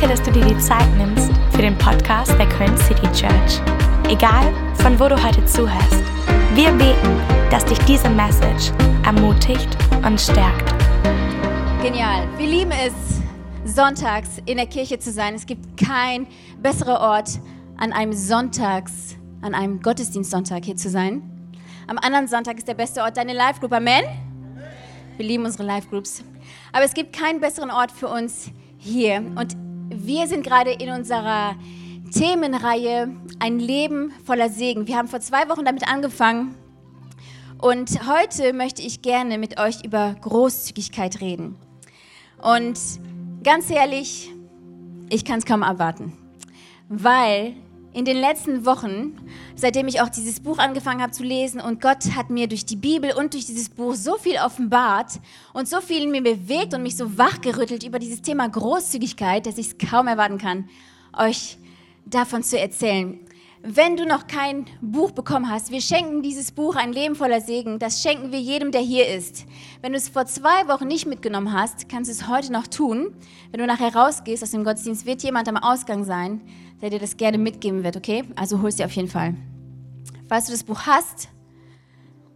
Danke, dass du dir die Zeit nimmst für den Podcast der Köln City Church. Egal, von wo du heute zuhörst, wir beten, dass dich diese Message ermutigt und stärkt. Genial. Wir lieben es, sonntags in der Kirche zu sein. Es gibt kein besseren Ort, an einem Sonntags, an einem Gottesdienstsonntag hier zu sein. Am anderen Sonntag ist der beste Ort deine Live-Group. Amen? Wir lieben unsere Live-Groups. Aber es gibt keinen besseren Ort für uns hier. Und wir sind gerade in unserer Themenreihe Ein Leben voller Segen. Wir haben vor zwei Wochen damit angefangen. Und heute möchte ich gerne mit euch über Großzügigkeit reden. Und ganz ehrlich, ich kann es kaum erwarten, weil in den letzten Wochen, seitdem ich auch dieses Buch angefangen habe zu lesen und Gott hat mir durch die Bibel und durch dieses Buch so viel offenbart und so viel in mir bewegt und mich so wachgerüttelt über dieses Thema Großzügigkeit, dass ich es kaum erwarten kann, euch davon zu erzählen. Wenn du noch kein Buch bekommen hast, wir schenken dieses Buch ein Leben voller Segen. Das schenken wir jedem, der hier ist. Wenn du es vor zwei Wochen nicht mitgenommen hast, kannst du es heute noch tun. Wenn du nachher rausgehst aus dem Gottesdienst, wird jemand am Ausgang sein, der dir das gerne mitgeben wird, okay? Also hol es dir auf jeden Fall. Falls du das Buch hast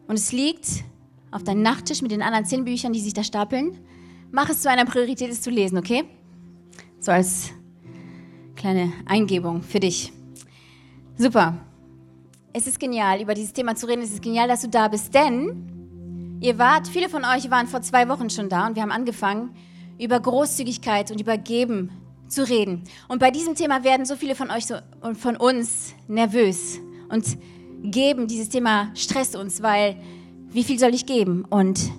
und es liegt auf deinem Nachttisch mit den anderen zehn Büchern, die sich da stapeln, mach es zu einer Priorität, es zu lesen, okay? So als kleine Eingebung für dich. Super. Es ist genial, über dieses Thema zu reden. Es ist genial, dass du da bist, denn ihr wart, viele von euch waren vor zwei Wochen schon da und wir haben angefangen, über Großzügigkeit und über Geben zu reden. Und bei diesem Thema werden so viele von euch so, und von uns nervös und geben, dieses Thema stresst uns, weil wie viel soll ich geben? Und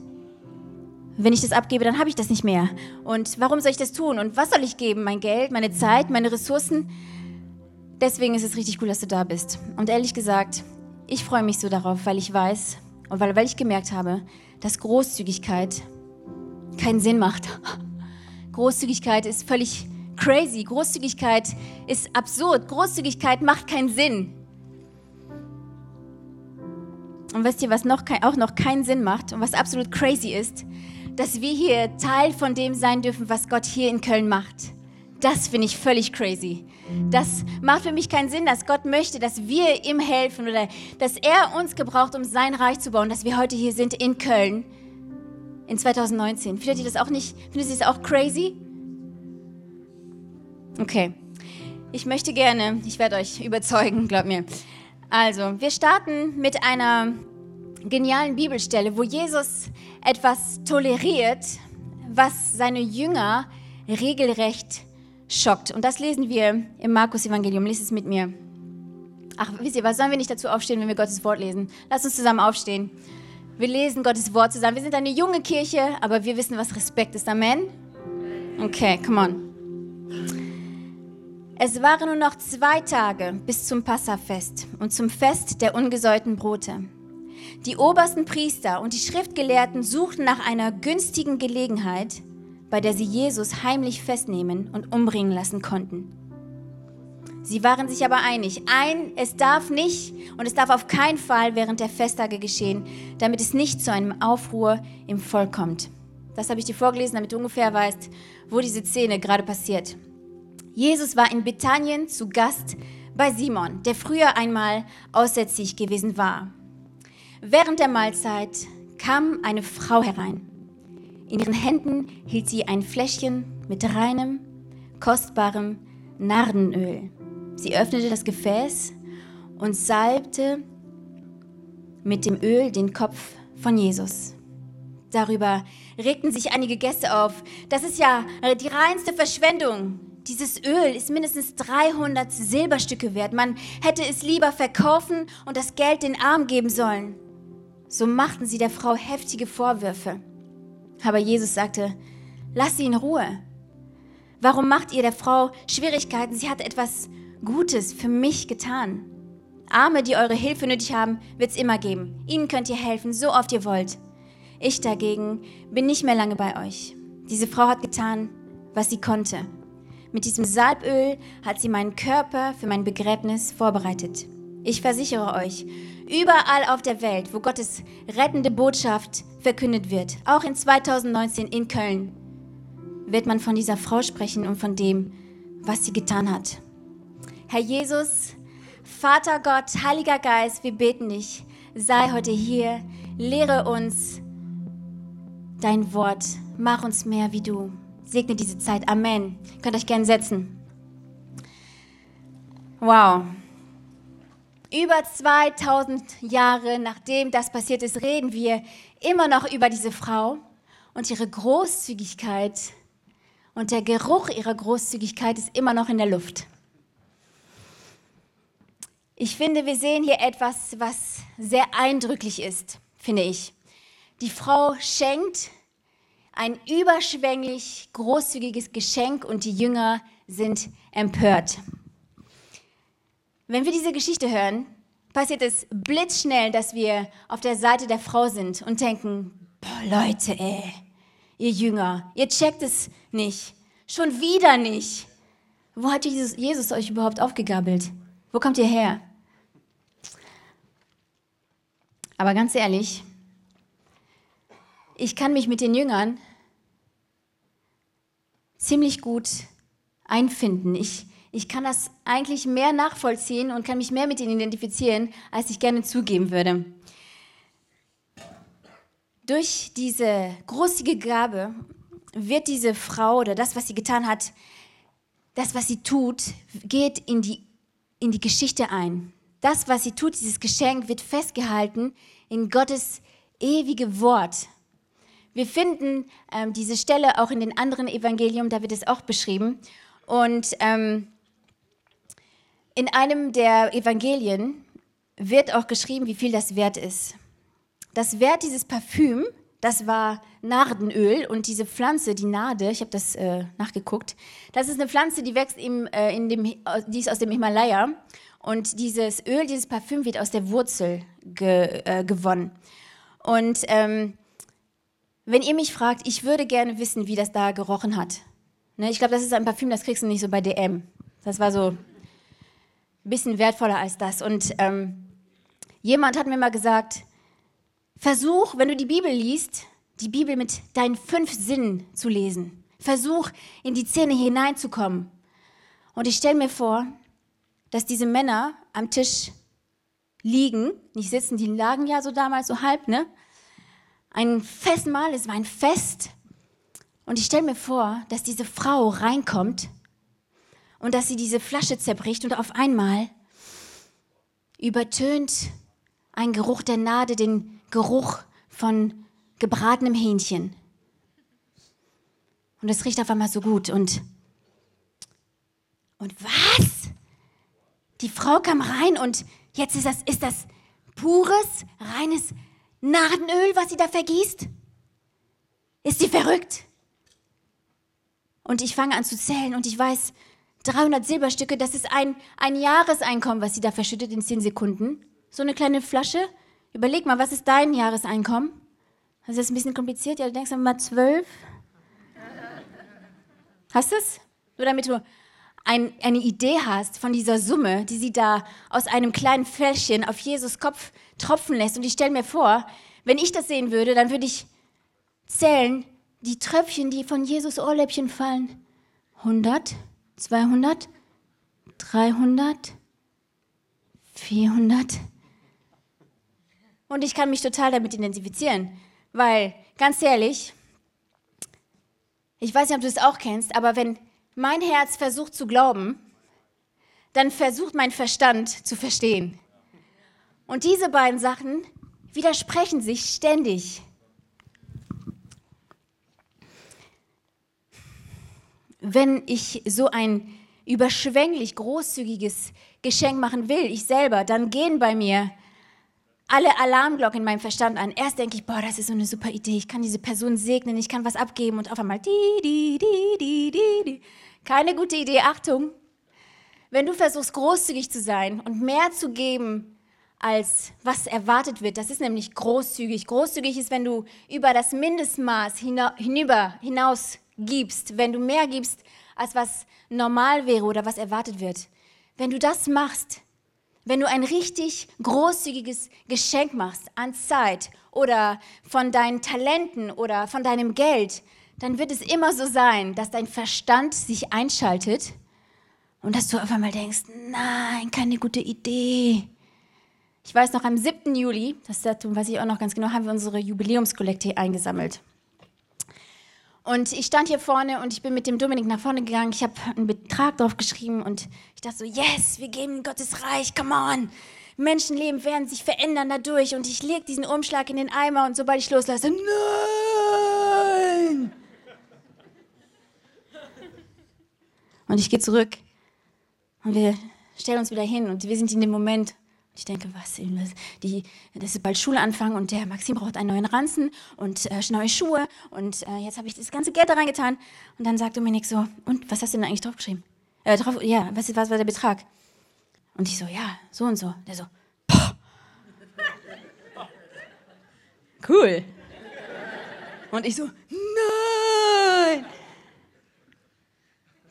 wenn ich das abgebe, dann habe ich das nicht mehr. Und warum soll ich das tun? Und was soll ich geben? Mein Geld, meine Zeit, meine Ressourcen? Deswegen ist es richtig cool, dass du da bist. Und ehrlich gesagt, ich freue mich so darauf, weil ich weiß und weil, weil ich gemerkt habe, dass Großzügigkeit keinen Sinn macht. Großzügigkeit ist völlig crazy. Großzügigkeit ist absurd. Großzügigkeit macht keinen Sinn. Und wisst ihr, was noch kein, auch noch keinen Sinn macht und was absolut crazy ist? Dass wir hier Teil von dem sein dürfen, was Gott hier in Köln macht. Das finde ich völlig crazy. Das macht für mich keinen Sinn, dass Gott möchte, dass wir ihm helfen oder dass er uns gebraucht, um sein Reich zu bauen, dass wir heute hier sind in Köln in 2019. Findet ihr das auch nicht? Findet ihr das auch crazy? Okay. Ich möchte gerne, ich werde euch überzeugen, glaubt mir. Also, wir starten mit einer genialen Bibelstelle, wo Jesus etwas toleriert, was seine Jünger regelrecht schockt. Und das lesen wir im Markus-Evangelium. Lies es mit mir. Ach, wisst ihr was? Sollen wir nicht dazu aufstehen, wenn wir Gottes Wort lesen? Lass uns zusammen aufstehen. Wir lesen Gottes Wort zusammen. Wir sind eine junge Kirche, aber wir wissen, was Respekt ist. Amen? Okay, come on. Es waren nur noch zwei Tage bis zum Passafest und zum Fest der ungesäuerten Brote. Die obersten Priester und die Schriftgelehrten suchten nach einer günstigen Gelegenheit, bei der sie Jesus heimlich festnehmen und umbringen lassen konnten. Sie waren sich aber einig, ein, es darf nicht und es darf auf keinen Fall während der Festtage geschehen, damit es nicht zu einem Aufruhr im Volk kommt. Das habe ich dir vorgelesen, damit du ungefähr weißt, wo diese Szene gerade passiert. Jesus war in Bethanien zu Gast bei Simon, der früher einmal aussätzig gewesen war. Während der Mahlzeit kam eine Frau herein. In ihren Händen hielt sie ein Fläschchen mit reinem, kostbarem Nardenöl. Sie öffnete das Gefäß und salbte mit dem Öl den Kopf von Jesus. Darüber regten sich einige Gäste auf. Das ist ja die reinste Verschwendung. Dieses Öl ist mindestens 300 Silberstücke wert. Man hätte es lieber verkaufen und das Geld den Arm geben sollen. So machten sie der Frau heftige Vorwürfe. Aber Jesus sagte, lass sie in Ruhe. Warum macht ihr der Frau Schwierigkeiten? Sie hat etwas Gutes für mich getan. Arme, die eure Hilfe nötig haben, wird es immer geben. Ihnen könnt ihr helfen, so oft ihr wollt. Ich dagegen bin nicht mehr lange bei euch. Diese Frau hat getan, was sie konnte. Mit diesem Salböl hat sie meinen Körper für mein Begräbnis vorbereitet. Ich versichere euch, überall auf der Welt, wo Gottes rettende Botschaft verkündet wird, auch in 2019 in Köln, wird man von dieser Frau sprechen und von dem, was sie getan hat. Herr Jesus, Vater Gott, Heiliger Geist, wir beten dich, sei heute hier, lehre uns dein Wort, mach uns mehr wie du. Segne diese Zeit. Amen. Könnt euch gerne setzen. Wow. Über 2000 Jahre nachdem das passiert ist, reden wir immer noch über diese Frau und ihre Großzügigkeit. Und der Geruch ihrer Großzügigkeit ist immer noch in der Luft. Ich finde, wir sehen hier etwas, was sehr eindrücklich ist, finde ich. Die Frau schenkt ein überschwänglich großzügiges Geschenk und die Jünger sind empört. Wenn wir diese Geschichte hören, passiert es blitzschnell, dass wir auf der Seite der Frau sind und denken, boah, Leute, ey, ihr Jünger, ihr checkt es nicht. Schon wieder nicht. Wo hat Jesus, Jesus euch überhaupt aufgegabelt? Wo kommt ihr her? Aber ganz ehrlich, ich kann mich mit den Jüngern ziemlich gut einfinden. Ich, ich kann das eigentlich mehr nachvollziehen und kann mich mehr mit ihnen identifizieren, als ich gerne zugeben würde. Durch diese großzügige Gabe wird diese Frau oder das, was sie getan hat, das, was sie tut, geht in die, in die Geschichte ein. Das, was sie tut, dieses Geschenk, wird festgehalten in Gottes ewige Wort. Wir finden ähm, diese Stelle auch in den anderen Evangelium, da wird es auch beschrieben. Und ähm, in einem der Evangelien wird auch geschrieben, wie viel das wert ist. Das Wert dieses Parfüm, das war Nardenöl und diese Pflanze, die Nade, ich habe das äh, nachgeguckt, das ist eine Pflanze, die wächst im, äh, in dem, die ist aus dem Himalaya und dieses Öl, dieses Parfüm wird aus der Wurzel ge, äh, gewonnen. Und ähm, wenn ihr mich fragt, ich würde gerne wissen, wie das da gerochen hat. Ne, ich glaube, das ist ein Parfüm, das kriegst du nicht so bei DM. Das war so ein bisschen wertvoller als das. Und ähm, jemand hat mir mal gesagt, versuch, wenn du die Bibel liest, die Bibel mit deinen fünf Sinnen zu lesen. Versuch, in die Szene hineinzukommen. Und ich stelle mir vor, dass diese Männer am Tisch liegen, nicht sitzen, die lagen ja so damals so halb, ne? ein Festmahl, es war ein Fest. Und ich stelle mir vor, dass diese Frau reinkommt und dass sie diese Flasche zerbricht und auf einmal übertönt ein Geruch der Nade den Geruch von gebratenem Hähnchen. Und es riecht auf einmal so gut. Und, und was? Die Frau kam rein und jetzt ist das, ist das pures, reines Nardenöl, was sie da vergießt? Ist sie verrückt? Und ich fange an zu zählen und ich weiß, 300 Silberstücke, das ist ein, ein Jahreseinkommen, was sie da verschüttet in 10 Sekunden. So eine kleine Flasche. Überleg mal, was ist dein Jahreseinkommen? Das ist ein bisschen kompliziert. Ja, du denkst mal 12. Hast du es? Nur damit du ein, eine Idee hast von dieser Summe, die sie da aus einem kleinen Fläschchen auf Jesus Kopf tropfen lässt. Und ich stelle mir vor, wenn ich das sehen würde, dann würde ich zählen, die Tröpfchen, die von Jesus Ohrläppchen fallen. 100, 200, 300, 400. Und ich kann mich total damit identifizieren, weil, ganz ehrlich, ich weiß nicht, ob du es auch kennst, aber wenn mein Herz versucht zu glauben, dann versucht mein Verstand zu verstehen. Und diese beiden Sachen widersprechen sich ständig. Wenn ich so ein überschwänglich großzügiges Geschenk machen will, ich selber, dann gehen bei mir alle Alarmglocken in meinem Verstand an. Erst denke ich, boah, das ist so eine super Idee. Ich kann diese Person segnen, ich kann was abgeben und auf einmal di, di, di, di, di, di. Keine gute Idee, Achtung. Wenn du versuchst, großzügig zu sein und mehr zu geben, als was erwartet wird, das ist nämlich großzügig. Großzügig ist, wenn du über das Mindestmaß hinüber, hinaus gibst, wenn du mehr gibst, als was normal wäre oder was erwartet wird. Wenn du das machst, wenn du ein richtig großzügiges Geschenk machst an Zeit oder von deinen Talenten oder von deinem Geld, dann wird es immer so sein, dass dein Verstand sich einschaltet Und dass du auf einmal denkst, nein, keine gute Idee. Ich weiß noch, am 7. Juli, das Datum weiß ich auch noch ganz genau, haben wir unsere Jubiläumskollekte eingesammelt. Und ich stand hier vorne und ich bin mit dem Dominik nach vorne gegangen. Ich habe einen Betrag drauf geschrieben und ich dachte so, yes, wir geben Gottes Reich, come on. Menschenleben werden sich verändern dadurch. Und ich lege diesen Umschlag in den Eimer und sobald ich loslasse, nein! Und ich gehe zurück und wir stellen uns wieder hin und wir sind in dem Moment ich denke, was, die, das ist bald Schulanfang und der Maxim braucht einen neuen Ranzen und äh, neue Schuhe und äh, jetzt habe ich das ganze Geld da reingetan. Und dann sagt Dominik so, und was hast du denn eigentlich draufgeschrieben? Äh, drauf, ja, was, was war der Betrag? Und ich so, ja, so und so. Der so, Poh. cool. Und ich so, nein,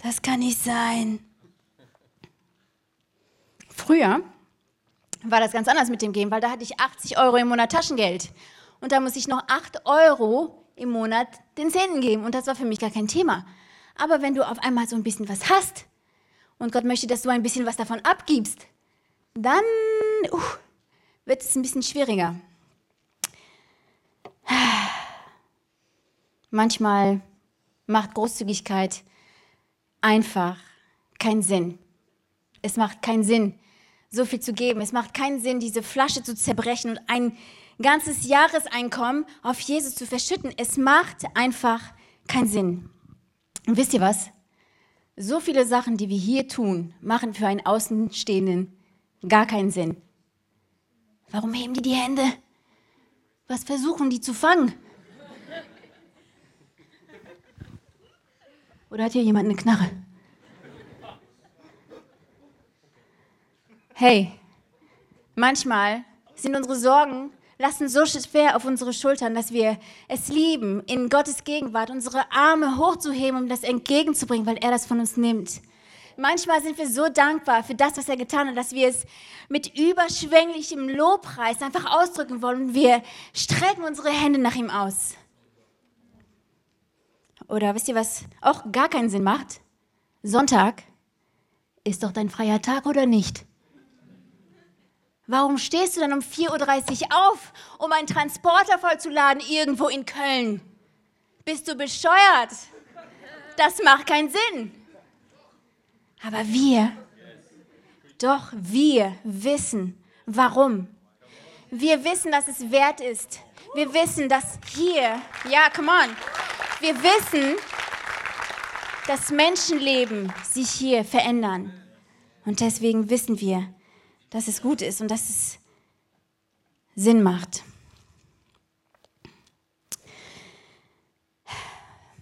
das kann nicht sein. Früher war das ganz anders mit dem Gehen, weil da hatte ich 80 Euro im Monat Taschengeld. Und da muss ich noch 8 Euro im Monat den Zehnten geben. Und das war für mich gar kein Thema. Aber wenn du auf einmal so ein bisschen was hast und Gott möchte, dass du ein bisschen was davon abgibst, dann uh, wird es ein bisschen schwieriger. Manchmal macht Großzügigkeit einfach keinen Sinn. Es macht keinen Sinn, so viel zu geben. Es macht keinen Sinn, diese Flasche zu zerbrechen und ein ganzes Jahreseinkommen auf Jesus zu verschütten. Es macht einfach keinen Sinn. Und wisst ihr was? So viele Sachen, die wir hier tun, machen für einen Außenstehenden gar keinen Sinn. Warum heben die die Hände? Was versuchen die zu fangen? Oder hat hier jemand eine Knarre? Hey, manchmal sind unsere Sorgen lassen so schwer auf unsere Schultern, dass wir es lieben, in Gottes Gegenwart unsere Arme hochzuheben, um das entgegenzubringen, weil er das von uns nimmt. Manchmal sind wir so dankbar für das, was er getan hat, dass wir es mit überschwänglichem Lobpreis einfach ausdrücken wollen. Wir strecken unsere Hände nach ihm aus. Oder wisst ihr, was auch gar keinen Sinn macht? Sonntag ist doch dein freier Tag oder nicht? Warum stehst du dann um 4.30 Uhr auf, um einen Transporter vollzuladen irgendwo in Köln? Bist du bescheuert? Das macht keinen Sinn. Aber wir, doch wir wissen, warum. Wir wissen, dass es wert ist. Wir wissen, dass hier, ja, come on. Wir wissen, dass Menschenleben sich hier verändern. Und deswegen wissen wir, dass es gut ist und dass es Sinn macht.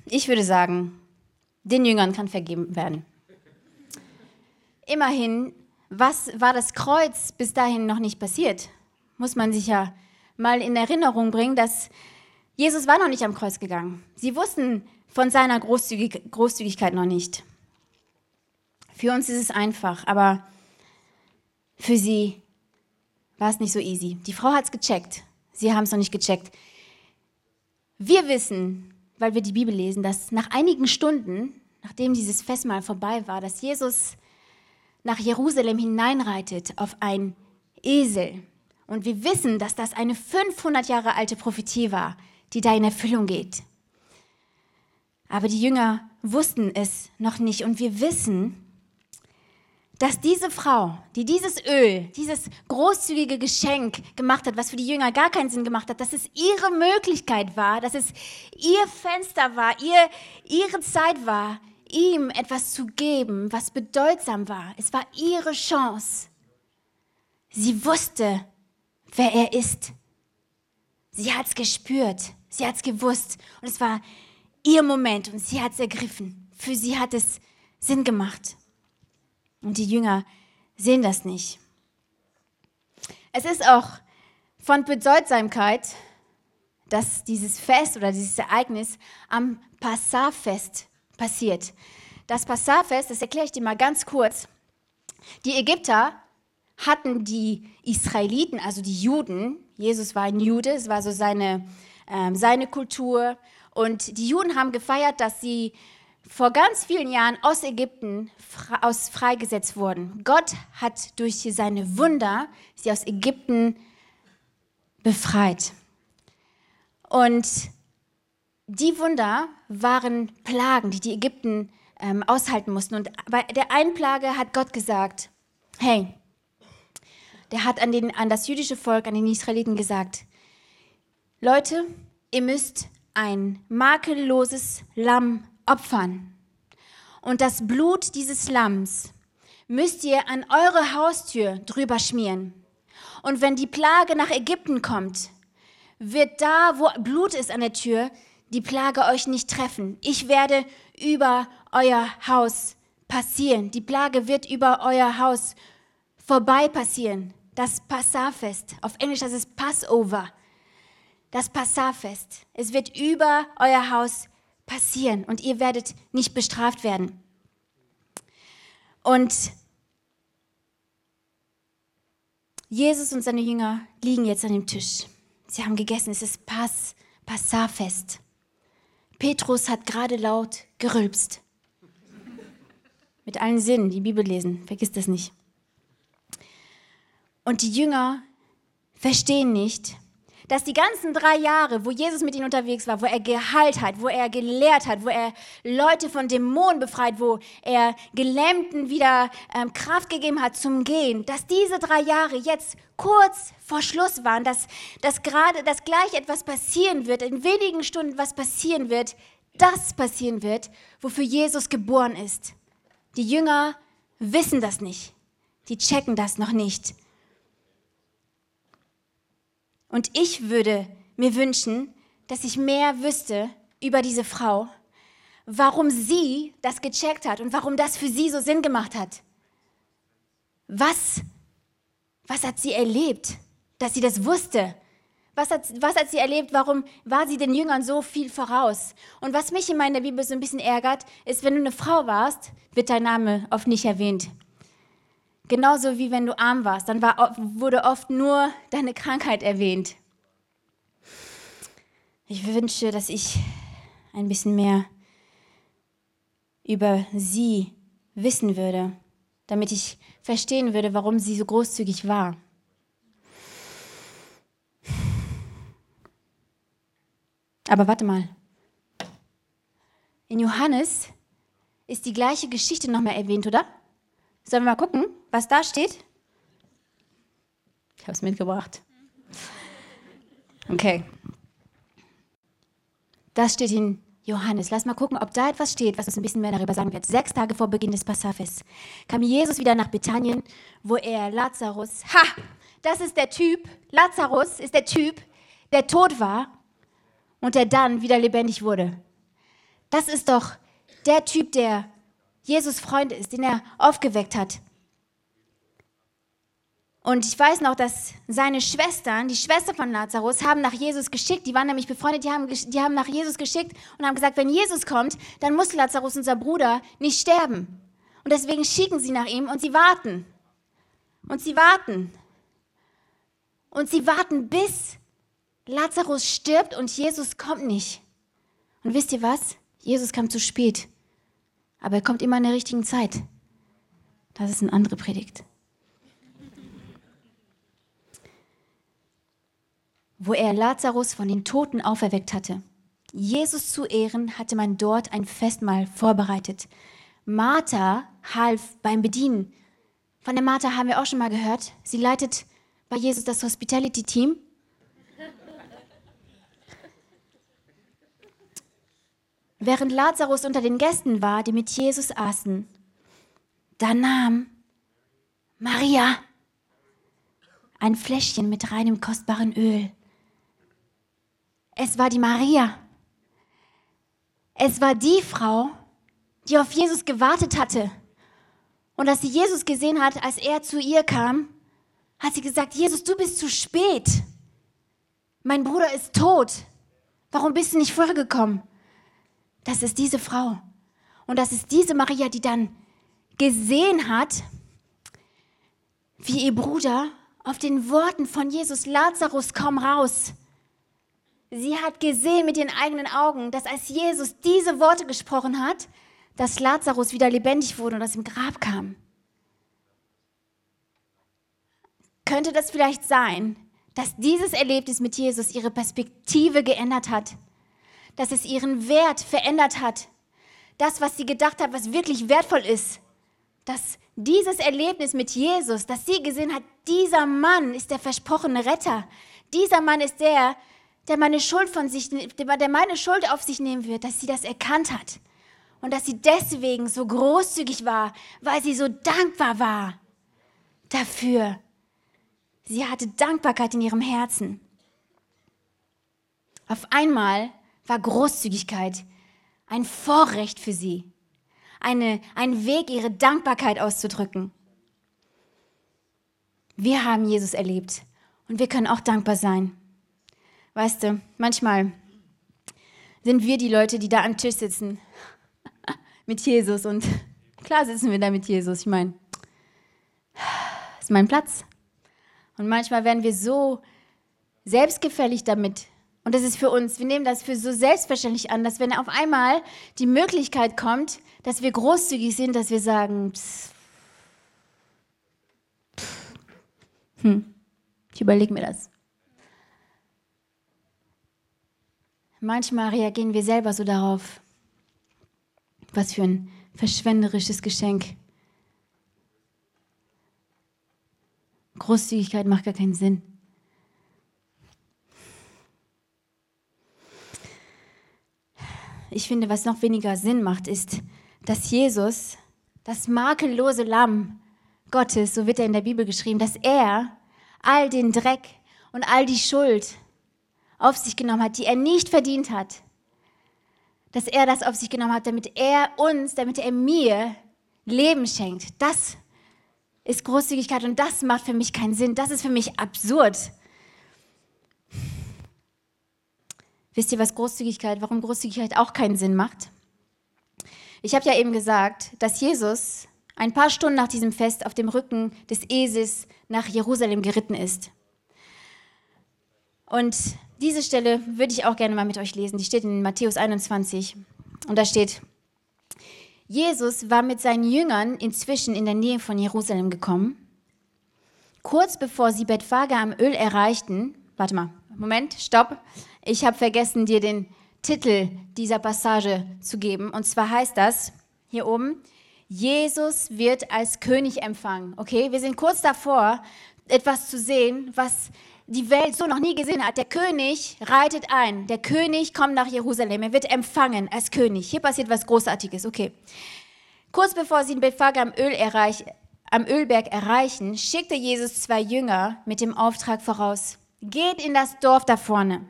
Ich würde sagen, den Jüngern kann vergeben werden. Immerhin, was war das Kreuz bis dahin noch nicht passiert? Muss man sich ja mal in Erinnerung bringen, dass Jesus war noch nicht am Kreuz gegangen. Sie wussten von seiner Großzügig Großzügigkeit noch nicht. Für uns ist es einfach, aber für sie war es nicht so easy. Die Frau hat es gecheckt. Sie haben es noch nicht gecheckt. Wir wissen, weil wir die Bibel lesen, dass nach einigen Stunden, nachdem dieses Festmahl vorbei war, dass Jesus nach Jerusalem hineinreitet auf ein Esel. Und wir wissen, dass das eine 500 Jahre alte Prophetie war, die da in Erfüllung geht. Aber die Jünger wussten es noch nicht. Und wir wissen, dass diese Frau, die dieses Öl, dieses großzügige Geschenk gemacht hat, was für die Jünger gar keinen Sinn gemacht hat, dass es ihre Möglichkeit war, dass es ihr Fenster war, ihr, ihre Zeit war, ihm etwas zu geben, was bedeutsam war. Es war ihre Chance. Sie wusste, wer er ist. Sie hat es gespürt, sie hat es gewusst und es war ihr Moment und sie hat es ergriffen. Für sie hat es Sinn gemacht. Und die Jünger sehen das nicht. Es ist auch von Bedeutsamkeit, dass dieses Fest oder dieses Ereignis am Passafest passiert. Das Passafest, das erkläre ich dir mal ganz kurz. Die Ägypter hatten die Israeliten, also die Juden, Jesus war ein Jude, es war so seine, äh, seine Kultur, und die Juden haben gefeiert, dass sie vor ganz vielen Jahren aus Ägypten aus freigesetzt wurden. Gott hat durch seine Wunder sie aus Ägypten befreit. Und die Wunder waren Plagen, die die Ägypten ähm, aushalten mussten. Und bei der einen Plage hat Gott gesagt, hey, der hat an, den, an das jüdische Volk, an den Israeliten gesagt, Leute, ihr müsst ein makelloses Lamm opfern. Und das Blut dieses Lamms müsst ihr an eure Haustür drüber schmieren. Und wenn die Plage nach Ägypten kommt, wird da, wo Blut ist an der Tür, die Plage euch nicht treffen. Ich werde über euer Haus passieren. Die Plage wird über euer Haus vorbei passieren. Das Passafest, auf Englisch das ist Passover. Das Passafest. Es wird über euer Haus passieren und ihr werdet nicht bestraft werden. Und Jesus und seine Jünger liegen jetzt an dem Tisch. Sie haben gegessen, es ist Pass, Passafest. Petrus hat gerade laut gerülpst. Mit allen Sinnen, die Bibel lesen, vergiss das nicht. Und die Jünger verstehen nicht, dass die ganzen drei Jahre, wo Jesus mit ihnen unterwegs war, wo er geheilt hat, wo er gelehrt hat, wo er Leute von Dämonen befreit, wo er Gelähmten wieder ähm, Kraft gegeben hat zum Gehen, dass diese drei Jahre jetzt kurz vor Schluss waren, dass, dass gerade, dass gleich etwas passieren wird, in wenigen Stunden was passieren wird, das passieren wird, wofür Jesus geboren ist. Die Jünger wissen das nicht. Die checken das noch nicht. Und ich würde mir wünschen, dass ich mehr wüsste über diese Frau, warum sie das gecheckt hat und warum das für sie so Sinn gemacht hat. Was, was hat sie erlebt, dass sie das wusste? Was hat, was hat sie erlebt? Warum war sie den Jüngern so viel voraus? Und was mich in meiner Bibel so ein bisschen ärgert, ist, wenn du eine Frau warst, wird dein Name oft nicht erwähnt. Genauso wie wenn du arm warst, dann war, wurde oft nur deine Krankheit erwähnt. Ich wünsche, dass ich ein bisschen mehr über sie wissen würde, damit ich verstehen würde, warum sie so großzügig war. Aber warte mal. In Johannes ist die gleiche Geschichte nochmal erwähnt, oder? Sollen wir mal gucken, was da steht? Ich habe es mitgebracht. Okay. Das steht in Johannes. Lass mal gucken, ob da etwas steht, was uns ein bisschen mehr darüber sagen wird. Sechs Tage vor Beginn des Passafes kam Jesus wieder nach Bethanien, wo er Lazarus, ha, das ist der Typ, Lazarus ist der Typ, der tot war und der dann wieder lebendig wurde. Das ist doch der Typ, der Jesus Freund ist, den er aufgeweckt hat. Und ich weiß noch, dass seine Schwestern, die Schwester von Lazarus, haben nach Jesus geschickt. Die waren nämlich befreundet, die haben, die haben nach Jesus geschickt und haben gesagt, wenn Jesus kommt, dann muss Lazarus, unser Bruder, nicht sterben. Und deswegen schicken sie nach ihm und sie warten. Und sie warten. Und sie warten, bis Lazarus stirbt und Jesus kommt nicht. Und wisst ihr was? Jesus kam zu spät. Aber er kommt immer in der richtigen Zeit. Das ist eine andere Predigt. Wo er Lazarus von den Toten auferweckt hatte. Jesus zu Ehren hatte man dort ein Festmahl vorbereitet. Martha half beim Bedienen. Von der Martha haben wir auch schon mal gehört. Sie leitet bei Jesus das Hospitality-Team Während Lazarus unter den Gästen war, die mit Jesus aßen, da nahm Maria ein Fläschchen mit reinem kostbaren Öl. Es war die Maria. Es war die Frau, die auf Jesus gewartet hatte. Und als sie Jesus gesehen hat, als er zu ihr kam, hat sie gesagt, Jesus, du bist zu spät. Mein Bruder ist tot. Warum bist du nicht früher gekommen? Das ist diese Frau. Und das ist diese Maria, die dann gesehen hat, wie ihr Bruder auf den Worten von Jesus, Lazarus, komm raus. Sie hat gesehen mit ihren eigenen Augen, dass als Jesus diese Worte gesprochen hat, dass Lazarus wieder lebendig wurde und aus dem Grab kam? Könnte das vielleicht sein, dass dieses Erlebnis mit Jesus ihre Perspektive geändert hat? Dass es ihren Wert verändert hat? Das, was sie gedacht hat, was wirklich wertvoll ist, dass dieses Erlebnis mit Jesus, dass sie gesehen hat, dieser Mann ist der versprochene Retter. Dieser Mann ist der, der meine Schuld von sich, der meine Schuld auf sich nehmen wird, dass sie das erkannt hat. Und dass sie deswegen so großzügig war, weil sie so dankbar war dafür. Sie hatte Dankbarkeit in ihrem Herzen. Auf einmal war Großzügigkeit ein Vorrecht für sie eine, ein Weg, ihre Dankbarkeit auszudrücken. Wir haben Jesus erlebt und wir können auch dankbar sein. Weißt du, manchmal sind wir die Leute, die da am Tisch sitzen mit Jesus und klar sitzen wir da mit Jesus. Ich meine, ist mein Platz. Und manchmal werden wir so selbstgefällig damit. Und das ist für uns, wir nehmen das für so selbstverständlich an, dass wenn auf einmal die Möglichkeit kommt, dass wir großzügig sind, dass wir sagen, pss, pff, hm, ich überlege mir das. Manchmal reagieren wir selber so darauf. Was für ein verschwenderisches Geschenk. Großzügigkeit macht gar keinen Sinn. Ich finde, was noch weniger Sinn macht, ist, dass Jesus, das makellose Lamm Gottes, so wird er in der Bibel geschrieben, dass er all den Dreck und all die Schuld auf sich genommen hat, die er nicht verdient hat. Dass er das auf sich genommen hat, damit er uns, damit er mir Leben schenkt. Das ist Großzügigkeit und das macht für mich keinen Sinn. Das ist für mich absurd. Wisst ihr, was Großzügigkeit, warum Großzügigkeit auch keinen Sinn macht? Ich habe ja eben gesagt, dass Jesus ein paar Stunden nach diesem Fest auf dem Rücken des Esels nach Jerusalem geritten ist. Und diese Stelle würde ich auch gerne mal mit euch lesen. Die steht in Matthäus 21. Und da steht, Jesus war mit seinen Jüngern inzwischen in der Nähe von Jerusalem gekommen. Kurz bevor sie Bethphage am Öl erreichten, warte mal, Moment, stopp. Ich habe vergessen, dir den Titel dieser Passage zu geben. Und zwar heißt das hier oben, Jesus wird als König empfangen. Okay, wir sind kurz davor, etwas zu sehen, was die Welt so noch nie gesehen hat. Der König reitet ein. Der König kommt nach Jerusalem. Er wird empfangen als König. Hier passiert was Großartiges. Okay. Kurz bevor sie in Bethphage am, Öl erreich, am Ölberg erreichen, schickte Jesus zwei Jünger mit dem Auftrag voraus. Geht in das Dorf da vorne.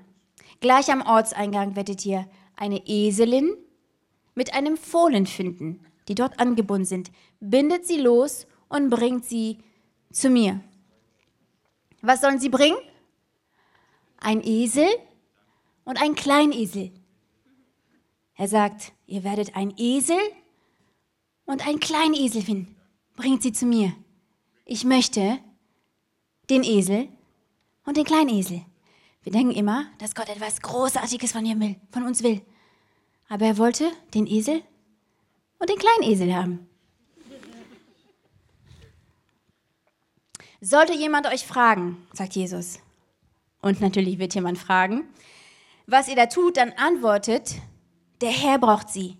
Gleich am Ortseingang werdet ihr eine Eselin mit einem Fohlen finden, die dort angebunden sind. Bindet sie los und bringt sie zu mir. Was sollen sie bringen? Ein Esel und ein Kleinesel. Er sagt, ihr werdet ein Esel und ein Kleinesel finden. Bringt sie zu mir. Ich möchte den Esel und den Kleinesel. Wir denken immer, dass Gott etwas Großartiges von, will, von uns will. Aber er wollte den Esel und den kleinen Esel haben. Sollte jemand euch fragen, sagt Jesus, und natürlich wird jemand fragen, was ihr da tut, dann antwortet, der Herr braucht sie.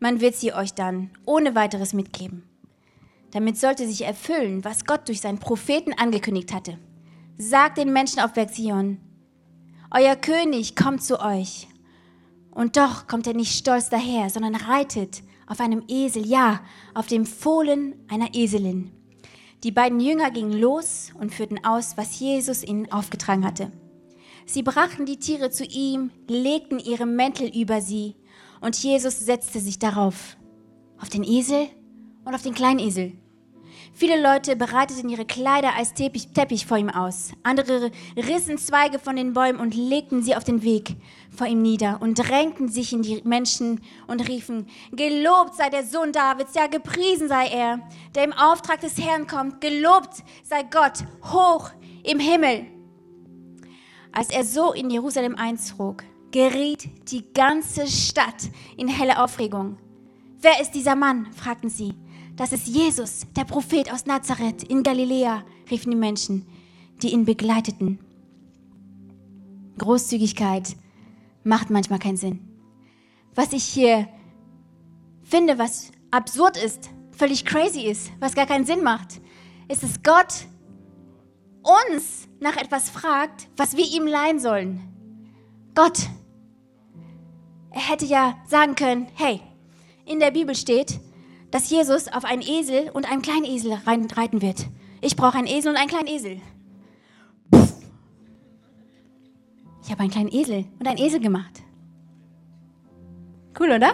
Man wird sie euch dann ohne weiteres mitgeben. Damit sollte sich erfüllen, was Gott durch seinen Propheten angekündigt hatte. Sagt den Menschen auf Berg Zion, euer König kommt zu euch. Und doch kommt er nicht stolz daher, sondern reitet auf einem Esel, ja, auf dem Fohlen einer Eselin. Die beiden Jünger gingen los und führten aus, was Jesus ihnen aufgetragen hatte. Sie brachten die Tiere zu ihm, legten ihre Mäntel über sie und Jesus setzte sich darauf, auf den Esel und auf den Kleinesel. Viele Leute bereiteten ihre Kleider als Teppich, Teppich, vor ihm aus. Andere rissen Zweige von den Bäumen und legten sie auf den Weg vor ihm nieder und drängten sich in die Menschen und riefen, Gelobt sei der Sohn Davids, ja gepriesen sei er, der im Auftrag des Herrn kommt. Gelobt sei Gott hoch im Himmel. Als er so in Jerusalem einzog, geriet die ganze Stadt in helle Aufregung. Wer ist dieser Mann? fragten sie. Das ist Jesus, der Prophet aus Nazareth in Galiläa, riefen die Menschen, die ihn begleiteten. Großzügigkeit macht manchmal keinen Sinn. Was ich hier finde, was absurd ist, völlig crazy ist, was gar keinen Sinn macht, ist, dass Gott uns nach etwas fragt, was wir ihm leihen sollen. Gott, er hätte ja sagen können, hey, in der Bibel steht, dass Jesus auf einen Esel und einen kleinen Esel reiten wird. Ich brauche einen Esel und einen kleinen Esel. Ich habe einen kleinen Esel und einen Esel gemacht. Cool, oder?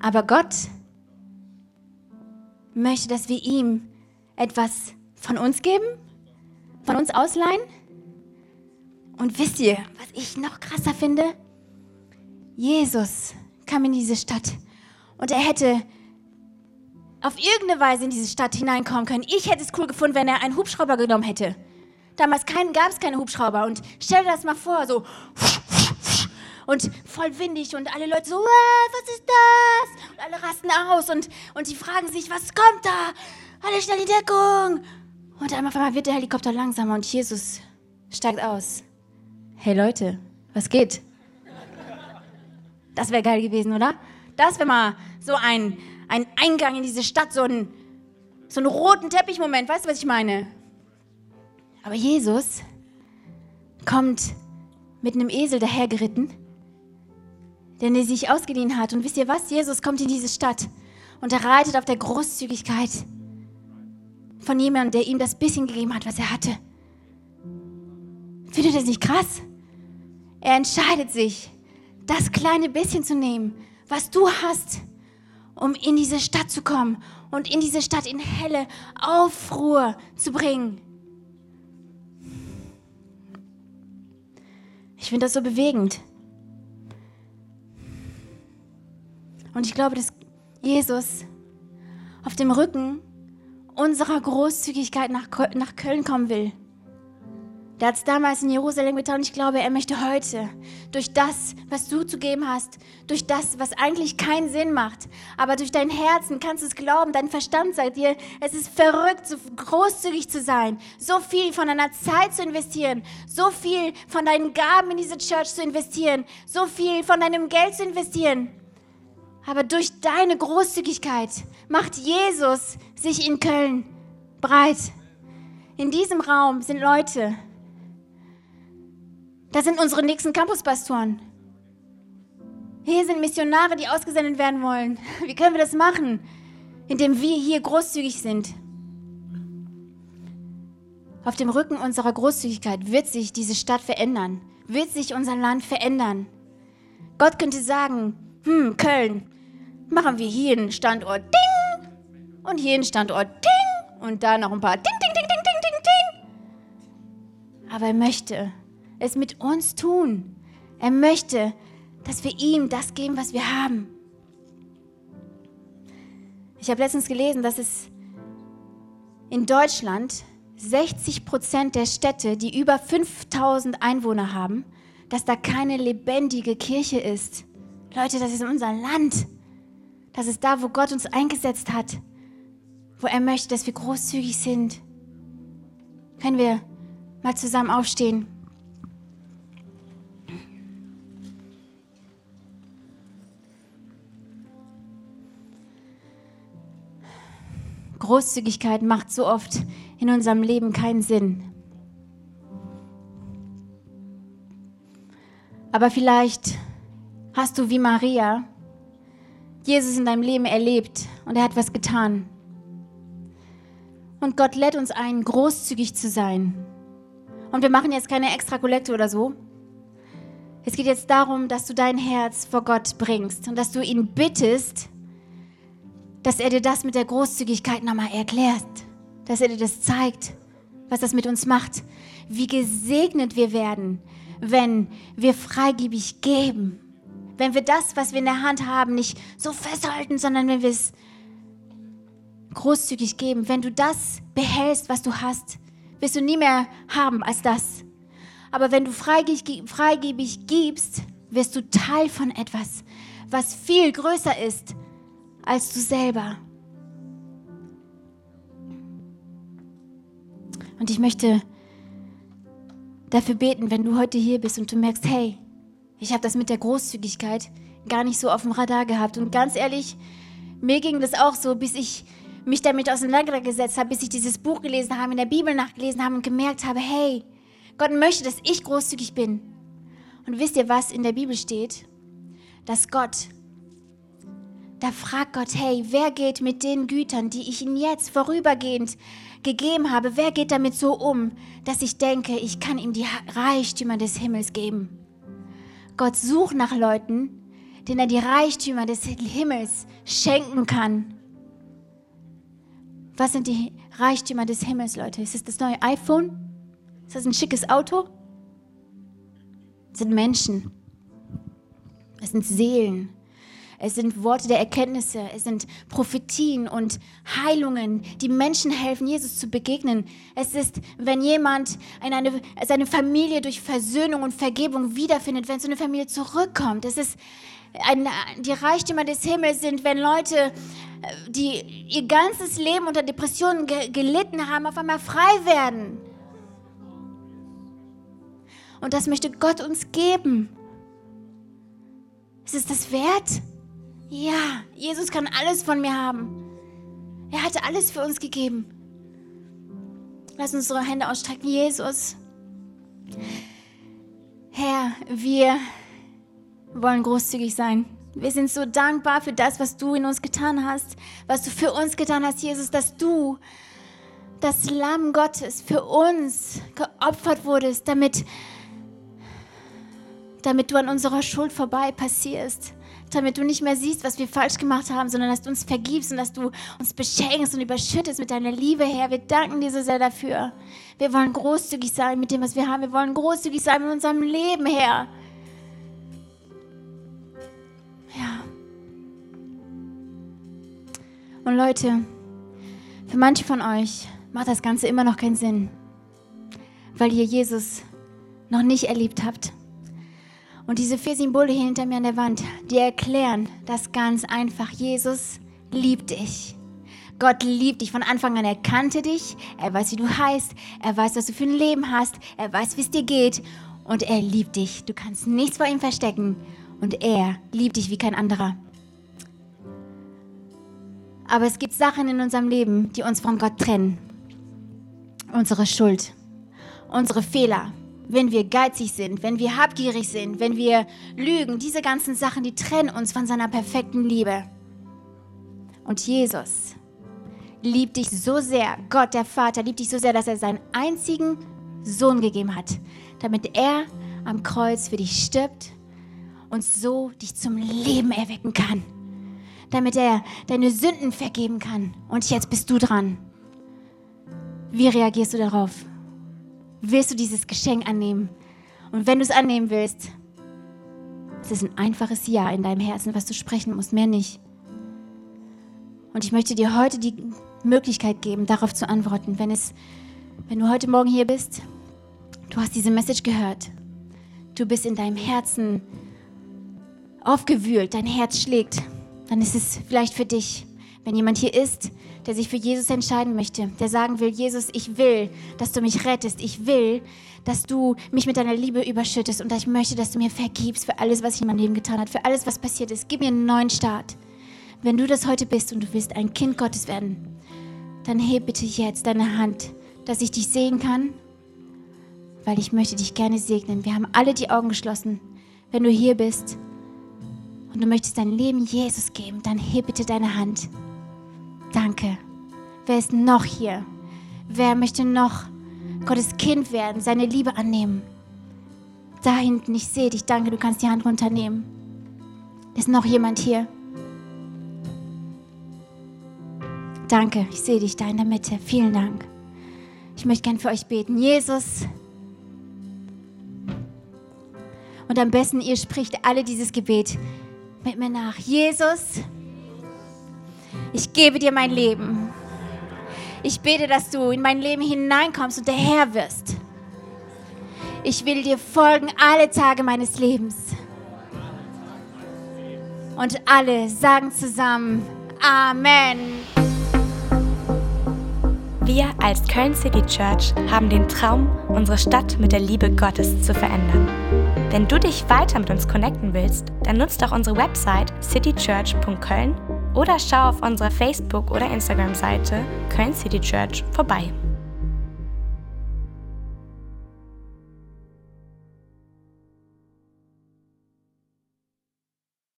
Aber Gott möchte, dass wir ihm etwas von uns geben, von uns ausleihen. Und wisst ihr, was ich noch krasser finde? Jesus kam in diese Stadt und er hätte auf irgendeine Weise in diese Stadt hineinkommen können. Ich hätte es cool gefunden, wenn er einen Hubschrauber genommen hätte. Damals gab es keine Hubschrauber und stell dir das mal vor, so und voll windig und alle Leute so, was ist das? Und alle rasten aus und, und die fragen sich, was kommt da? Alle schnell in Deckung. Und einmal wird der Helikopter langsamer und Jesus steigt aus. Hey Leute, was geht? Das wäre geil gewesen, oder? Das wäre mal so ein, ein Eingang in diese Stadt, so ein, so einen roten Teppichmoment. Weißt du, was ich meine? Aber Jesus kommt mit einem Esel dahergeritten, den er sich ausgeliehen hat. Und wisst ihr was? Jesus kommt in diese Stadt und er reitet auf der Großzügigkeit von jemandem, der ihm das bisschen gegeben hat, was er hatte. Findet ihr das nicht krass? Er entscheidet sich, das kleine bisschen zu nehmen, was du hast, um in diese Stadt zu kommen und in diese Stadt in helle Aufruhr zu bringen. Ich finde das so bewegend. Und ich glaube, dass Jesus auf dem Rücken unserer Großzügigkeit nach, Köln kommen will. Der hat es damals in Jerusalem getan ich glaube, er möchte heute durch das, was du zu geben hast, durch das, was eigentlich keinen Sinn macht, aber durch dein Herzen kannst du es glauben, dein Verstand sagt dir, es ist verrückt, so großzügig zu sein, so viel von deiner Zeit zu investieren, so viel von deinen Gaben in diese Church zu investieren, so viel von deinem Geld zu investieren. Aber durch deine Großzügigkeit macht Jesus sich in Köln breit. In diesem Raum sind Leute, das sind unsere nächsten Campuspastoren. Hier sind Missionare, die ausgesendet werden wollen. Wie können wir das machen? Indem wir hier großzügig sind. Auf dem Rücken unserer Großzügigkeit wird sich diese Stadt verändern, wird sich unser Land verändern. Gott könnte sagen, hm, Köln, machen wir hier einen Standort Ding und hier einen Standort Ding und da noch ein paar Ding, Ding, Ding, Ding, Ding, Ding, Ding. Aber er möchte, es mit uns tun. Er möchte, dass wir ihm das geben, was wir haben. Ich habe letztens gelesen, dass es in Deutschland 60 Prozent der Städte, die über 5000 Einwohner haben, dass da keine lebendige Kirche ist. Leute, das ist unser Land. Das ist da, wo Gott uns eingesetzt hat, wo er möchte, dass wir großzügig sind. Können wir mal zusammen aufstehen? Großzügigkeit macht so oft in unserem Leben keinen Sinn. Aber vielleicht hast du wie Maria Jesus in deinem Leben erlebt und er hat was getan. Und Gott lädt uns ein, großzügig zu sein. Und wir machen jetzt keine extra Kollekte oder so. Es geht jetzt darum, dass du dein Herz vor Gott bringst und dass du ihn bittest, dass er dir das mit der Großzügigkeit nochmal erklärt, dass er dir das zeigt, was das mit uns macht, wie gesegnet wir werden, wenn wir freigebig geben, wenn wir das, was wir in der Hand haben, nicht so festhalten, sondern wenn wir es großzügig geben, wenn du das behältst, was du hast, wirst du nie mehr haben als das. Aber wenn du freigebig, freigebig gibst, wirst du Teil von etwas, was viel größer ist als du selber. Und ich möchte dafür beten, wenn du heute hier bist und du merkst, hey, ich habe das mit der Großzügigkeit gar nicht so auf dem Radar gehabt. Und ganz ehrlich, mir ging das auch so, bis ich mich damit auseinandergesetzt habe, bis ich dieses Buch gelesen habe, in der Bibel nachgelesen habe und gemerkt habe, hey, Gott möchte, dass ich großzügig bin. Und wisst ihr, was in der Bibel steht? Dass Gott, da fragt Gott, hey, wer geht mit den Gütern, die ich ihm jetzt vorübergehend gegeben habe, wer geht damit so um, dass ich denke, ich kann ihm die Reichtümer des Himmels geben? Gott sucht nach Leuten, denen er die Reichtümer des Himmels schenken kann. Was sind die Reichtümer des Himmels, Leute? Ist es das neue iPhone? Ist das ein schickes Auto? Es sind Menschen. Es sind Seelen. Es sind Worte der Erkenntnisse, es sind Prophetien und Heilungen, die Menschen helfen, Jesus zu begegnen. Es ist, wenn jemand in eine, seine Familie durch Versöhnung und Vergebung wiederfindet, wenn so eine Familie zurückkommt. Es ist ein, die Reichtümer des Himmels sind, wenn Leute, die ihr ganzes Leben unter Depressionen ge gelitten haben, auf einmal frei werden. Und das möchte Gott uns geben. Ist es das wert? Ja, Jesus kann alles von mir haben. Er hatte alles für uns gegeben. Lass uns unsere Hände ausstrecken, Jesus. Herr, wir wollen großzügig sein. Wir sind so dankbar für das, was du in uns getan hast, was du für uns getan hast, Jesus, dass du das Lamm Gottes für uns geopfert wurdest, damit, damit du an unserer Schuld vorbei passierst damit du nicht mehr siehst, was wir falsch gemacht haben, sondern dass du uns vergibst und dass du uns beschenkst und überschüttest mit deiner Liebe, Herr. Wir danken dir so sehr dafür. Wir wollen großzügig sein mit dem, was wir haben. Wir wollen großzügig sein mit unserem Leben, Herr. Ja. Und Leute, für manche von euch macht das Ganze immer noch keinen Sinn, weil ihr Jesus noch nicht erlebt habt. Und diese vier Symbole hier hinter mir an der Wand, die erklären das ganz einfach. Jesus liebt dich. Gott liebt dich von Anfang an. Er kannte dich. Er weiß, wie du heißt. Er weiß, was du für ein Leben hast. Er weiß, wie es dir geht. Und er liebt dich. Du kannst nichts vor ihm verstecken. Und er liebt dich wie kein anderer. Aber es gibt Sachen in unserem Leben, die uns von Gott trennen. Unsere Schuld, unsere Fehler, wenn wir geizig sind, wenn wir habgierig sind, wenn wir lügen, diese ganzen Sachen, die trennen uns von seiner perfekten Liebe. Und Jesus liebt dich so sehr, Gott der Vater liebt dich so sehr, dass er seinen einzigen Sohn gegeben hat, damit er am Kreuz für dich stirbt und so dich zum Leben erwecken kann, damit er deine Sünden vergeben kann. Und jetzt bist du dran. Wie reagierst du darauf? Willst du dieses Geschenk annehmen? Und wenn du es annehmen willst, es ist ein einfaches Ja in deinem Herzen, was du sprechen musst, mehr nicht. Und ich möchte dir heute die Möglichkeit geben, darauf zu antworten. Wenn, es, wenn du heute Morgen hier bist, du hast diese Message gehört, du bist in deinem Herzen aufgewühlt, dein Herz schlägt, dann ist es vielleicht für dich wenn jemand hier ist, der sich für Jesus entscheiden möchte, der sagen will, Jesus, ich will, dass du mich rettest, ich will, dass du mich mit deiner Liebe überschüttest und ich möchte, dass du mir vergibst für alles, was ich in meinem Leben getan habe, für alles, was passiert ist. Gib mir einen neuen Start. Wenn du das heute bist und du willst ein Kind Gottes werden, dann heb bitte jetzt deine Hand, dass ich dich sehen kann, weil ich möchte dich gerne segnen. Wir haben alle die Augen geschlossen. Wenn du hier bist und du möchtest dein Leben Jesus geben, dann heb bitte deine Hand. Danke. Wer ist noch hier? Wer möchte noch Gottes Kind werden, seine Liebe annehmen? Da hinten, ich sehe dich. Danke, du kannst die Hand runternehmen. Ist noch jemand hier? Danke, ich sehe dich da in der Mitte. Vielen Dank. Ich möchte gern für euch beten. Jesus. Und am besten, ihr spricht alle dieses Gebet mit mir nach. Jesus ich gebe dir mein Leben. Ich bete, dass du in mein Leben hineinkommst und der Herr wirst. Ich will dir folgen alle Tage meines Lebens. Und alle sagen zusammen Amen. Wir als Köln City Church haben den Traum, unsere Stadt mit der Liebe Gottes zu verändern. Wenn du dich weiter mit uns connecten willst, dann nutzt doch unsere Website citychurch.köln oder schau auf unserer Facebook- oder Instagram-Seite Köln City Church vorbei.